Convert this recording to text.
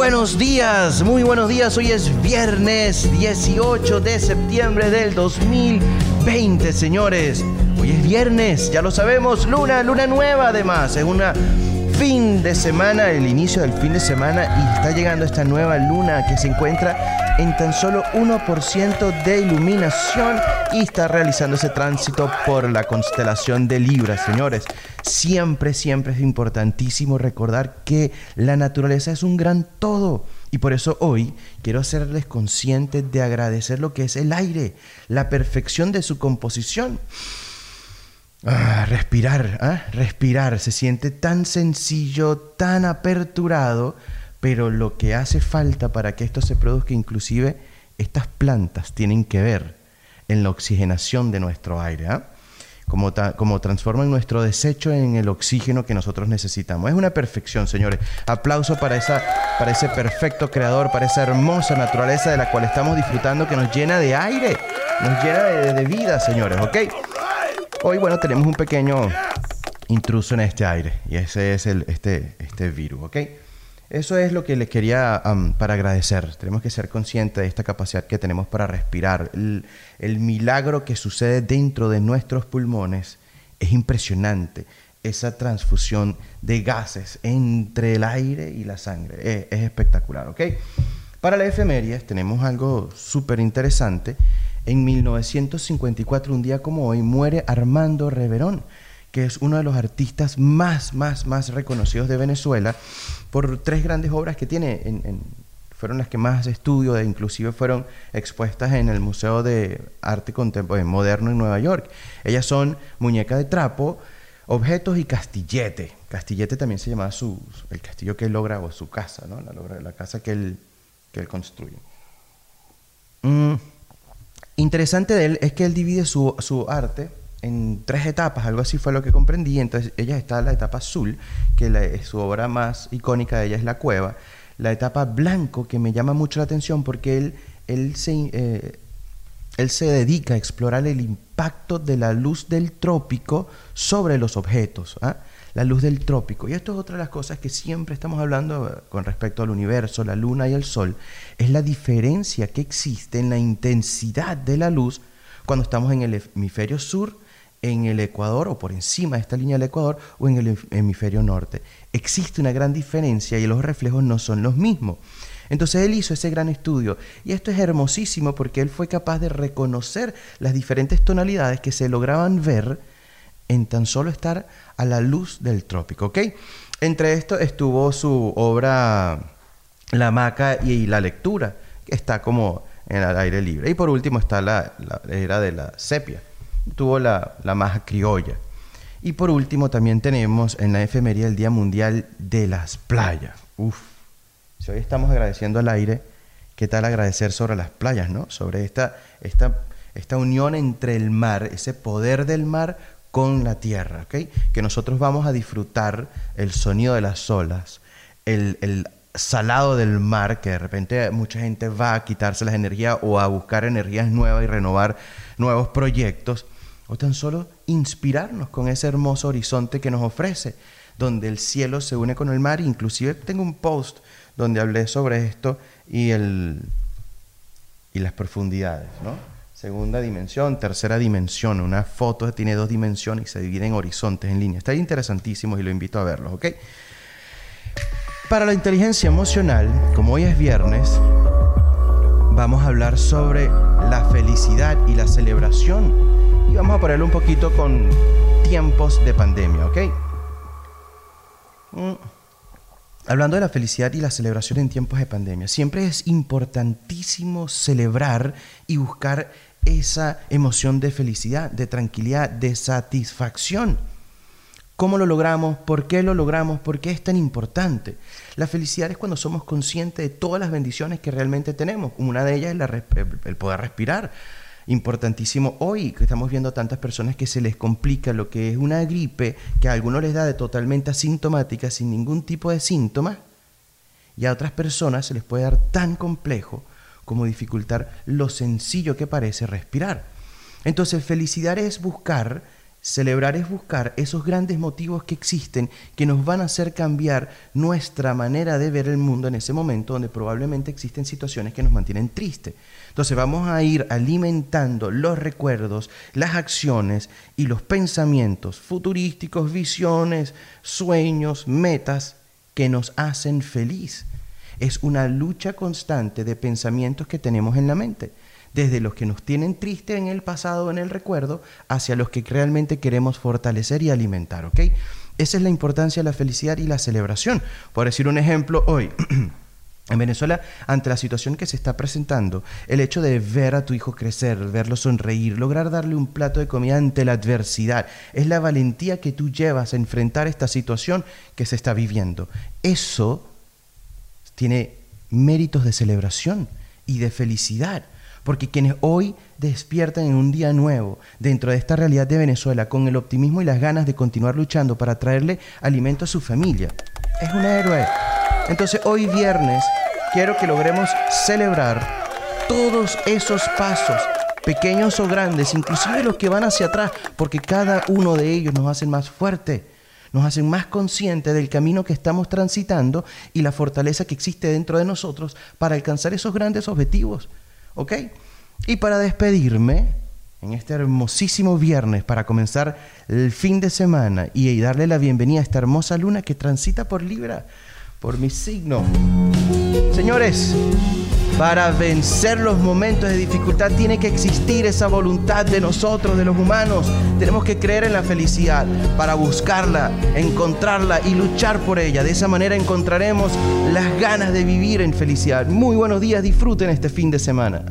buenos días, muy buenos días. Hoy es viernes 18 de septiembre del 2020, señores. Hoy es viernes, ya lo sabemos, luna, luna nueva además. Es una fin de semana, el inicio del fin de semana y está llegando esta nueva luna que se encuentra en tan solo 1% de iluminación y está realizando ese tránsito por la constelación de Libra, señores. Siempre, siempre es importantísimo recordar que la naturaleza es un gran todo. Y por eso hoy quiero hacerles conscientes de agradecer lo que es el aire, la perfección de su composición. Ah, respirar, ¿ah? respirar, se siente tan sencillo, tan aperturado, pero lo que hace falta para que esto se produzca, inclusive estas plantas tienen que ver en la oxigenación de nuestro aire, como, como transforman nuestro desecho en el oxígeno que nosotros necesitamos. Es una perfección, señores. Aplauso para, esa, para ese perfecto creador, para esa hermosa naturaleza de la cual estamos disfrutando, que nos llena de aire, nos llena de, de vida, señores, ¿ok? Hoy, bueno, tenemos un pequeño intruso en este aire y ese es el, este, este virus, ¿ok? Eso es lo que les quería para agradecer. Tenemos que ser conscientes de esta capacidad que tenemos para respirar. El, milagro que sucede dentro de nuestros pulmones es impresionante. Esa transfusión de gases entre el aire y la sangre es, es espectacular, ¿ok? Para la efemérides tenemos algo súper interesante en 1954, un día como hoy, muere Armando Reverón, que es uno de los artistas más, más, más reconocidos de Venezuela por tres grandes obras que tiene. fueron las que más estudio, e inclusive fueron expuestas en el Museo de Arte Contemporáneo Moderno en Nueva York. Ellas son Muñeca de Trapo, Objetos y Castillete. Castillete también se llamaba su, el castillo que él logra, o su casa, ¿no? la, la casa que él, que él construye. Mm. Interesante de él es que él divide su, arte en tres etapas, algo así fue lo que comprendí. Entonces, ella está la etapa azul, que su obra más icónica de ella es La Cueva. La etapa blanco, que me llama mucho la atención porque él, él, se, eh, él se dedica a explorar el impacto de la luz del trópico sobre los objetos. ¿ah? la luz del trópico. Y esto es otra de las cosas que siempre estamos hablando eh, con respecto al universo, la luna y el sol, es la diferencia que existe en la intensidad de la luz cuando estamos en el hemisferio sur, en el Ecuador o por encima de esta línea del Ecuador o en el hemisferio norte. Existe una gran diferencia y los reflejos no son los mismos. Entonces él hizo ese gran estudio y esto es hermosísimo porque él fue capaz de reconocer las diferentes tonalidades que se lograban ver en tan solo estar a la luz del trópico. Entre esto estuvo su obra La hamaca y la lectura, que está como en el aire libre. Y por último está la, era de la sepia, tuvo la, la maja criolla. Y por último también tenemos en la efemería el Día Mundial de las Playas. Uf, si hoy estamos agradeciendo al aire, ¿qué tal agradecer sobre las playas, no? Sobre esta, esta, esta unión entre el mar, ese poder del mar con la tierra, ¿ok? Que nosotros vamos a disfrutar el sonido de las olas, el, salado del mar, que de repente mucha gente va a quitarse las energías o a buscar energías nuevas y renovar nuevos proyectos, o tan solo inspirarnos con ese hermoso horizonte que nos ofrece, donde el cielo se une con el mar. Inclusive tengo un post donde hablé sobre esto y, el, y las profundidades, ¿no? segunda dimensión, tercera dimensión. Una foto tiene dos dimensiones y se divide en horizontes, en línea. Está interesantísimo y lo invito a verlos, ¿ok? Para la inteligencia emocional, como hoy es viernes, vamos a hablar sobre la felicidad y la celebración. Y vamos a ponerlo un poquito con tiempos de pandemia, ¿ok? Mm. Hablando de la felicidad y la celebración en tiempos de pandemia, siempre es importantísimo celebrar y buscar esa emoción de felicidad, de tranquilidad, de satisfacción. ¿Cómo lo logramos? ¿Por qué lo logramos? ¿Por qué es tan importante? La felicidad es cuando somos conscientes de todas las bendiciones que realmente tenemos. Una de ellas es el poder respirar. Importantísimo hoy que estamos viendo a tantas personas que se les complica lo que es una gripe que a algunos les da de totalmente asintomática sin ningún tipo de síntomas y a otras personas se les puede dar tan complejo como dificultar lo sencillo que parece respirar. Entonces, felicidad es buscar Celebrar es buscar esos grandes motivos que existen que nos van a hacer cambiar nuestra manera de ver el mundo en ese momento donde probablemente existen situaciones que nos mantienen tristes. Entonces vamos a ir alimentando los recuerdos, las acciones y los pensamientos futurísticos, visiones, sueños, metas que nos hacen feliz. Es una lucha constante de pensamientos que tenemos en la mente desde los que nos tienen triste en el pasado, en el recuerdo, hacia los que realmente queremos fortalecer y alimentar, ¿ok? Esa es la importancia de la felicidad y la celebración. Por decir un ejemplo, hoy... En Venezuela, ante la situación que se está presentando, el hecho de ver a tu hijo crecer, verlo sonreír, lograr darle un plato de comida ante la adversidad, es la valentía que tú llevas a enfrentar esta situación que se está viviendo. Eso tiene méritos de celebración y de felicidad. Porque quienes hoy despiertan en un día nuevo dentro de esta realidad de Venezuela con el optimismo y las ganas de continuar luchando para traerle alimento a su familia, es un héroe. Entonces hoy viernes quiero que logremos celebrar todos esos pasos, pequeños o grandes, inclusive los que van hacia atrás, porque cada uno de ellos nos hacen más fuerte, nos hacen más conscientes del camino que estamos transitando y la fortaleza que existe dentro de nosotros para alcanzar esos grandes objetivos. ¿Ok? Y para despedirme, en este hermosísimo viernes, para comenzar el fin de semana y darle la bienvenida a esta hermosa luna que transita por Libra, por mi signo. Señores, para vencer los momentos de dificultad tiene que existir esa voluntad de nosotros, de los humanos. Tenemos que creer en la felicidad para buscarla, encontrarla y luchar por ella. De esa manera encontraremos las ganas de vivir en felicidad. Muy buenos días, disfruten este fin de semana.